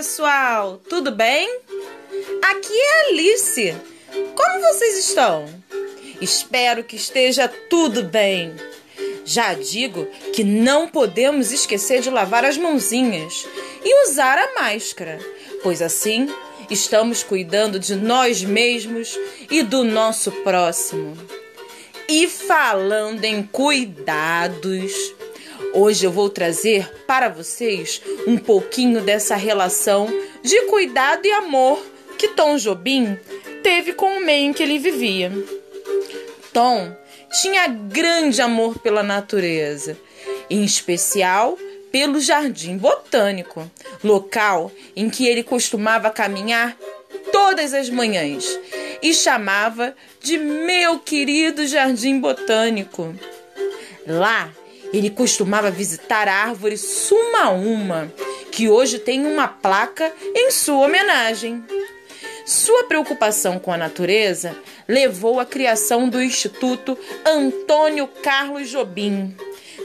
pessoal, tudo bem? Aqui é Alice. Como vocês estão? Espero que esteja tudo bem. Já digo que não podemos esquecer de lavar as mãozinhas e usar a máscara, pois assim estamos cuidando de nós mesmos e do nosso próximo. E falando em cuidados, Hoje eu vou trazer para vocês um pouquinho dessa relação de cuidado e amor que Tom Jobim teve com o meio em que ele vivia. Tom tinha grande amor pela natureza, em especial pelo Jardim Botânico, local em que ele costumava caminhar todas as manhãs e chamava de meu querido Jardim Botânico. Lá ele costumava visitar a árvore Sumaúma, que hoje tem uma placa em sua homenagem. Sua preocupação com a natureza levou à criação do Instituto Antônio Carlos Jobim,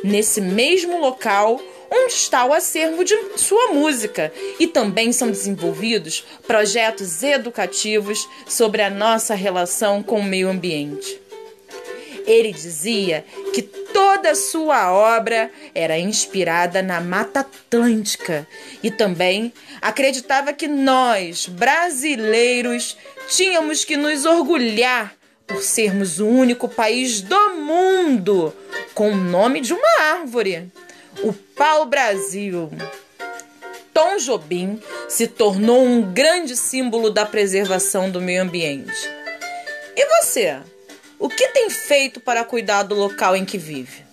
nesse mesmo local onde está o acervo de sua música e também são desenvolvidos projetos educativos sobre a nossa relação com o meio ambiente. Ele dizia que toda sua obra era inspirada na Mata Atlântica e também acreditava que nós, brasileiros, tínhamos que nos orgulhar por sermos o único país do mundo com o nome de uma árvore, o pau-brasil. Tom Jobim se tornou um grande símbolo da preservação do meio ambiente. E você? O que tem feito para cuidar do local em que vive?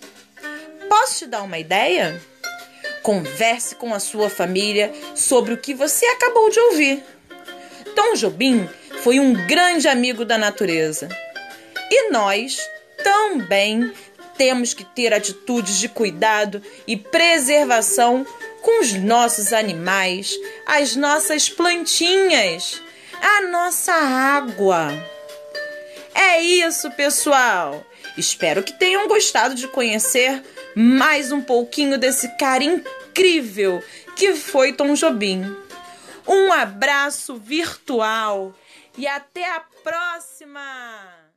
Posso te dar uma ideia? Converse com a sua família sobre o que você acabou de ouvir. Tom Jobim foi um grande amigo da natureza. E nós também temos que ter atitudes de cuidado e preservação com os nossos animais, as nossas plantinhas, a nossa água. É isso, pessoal! Espero que tenham gostado de conhecer mais um pouquinho desse cara incrível que foi Tom Jobim. Um abraço virtual e até a próxima!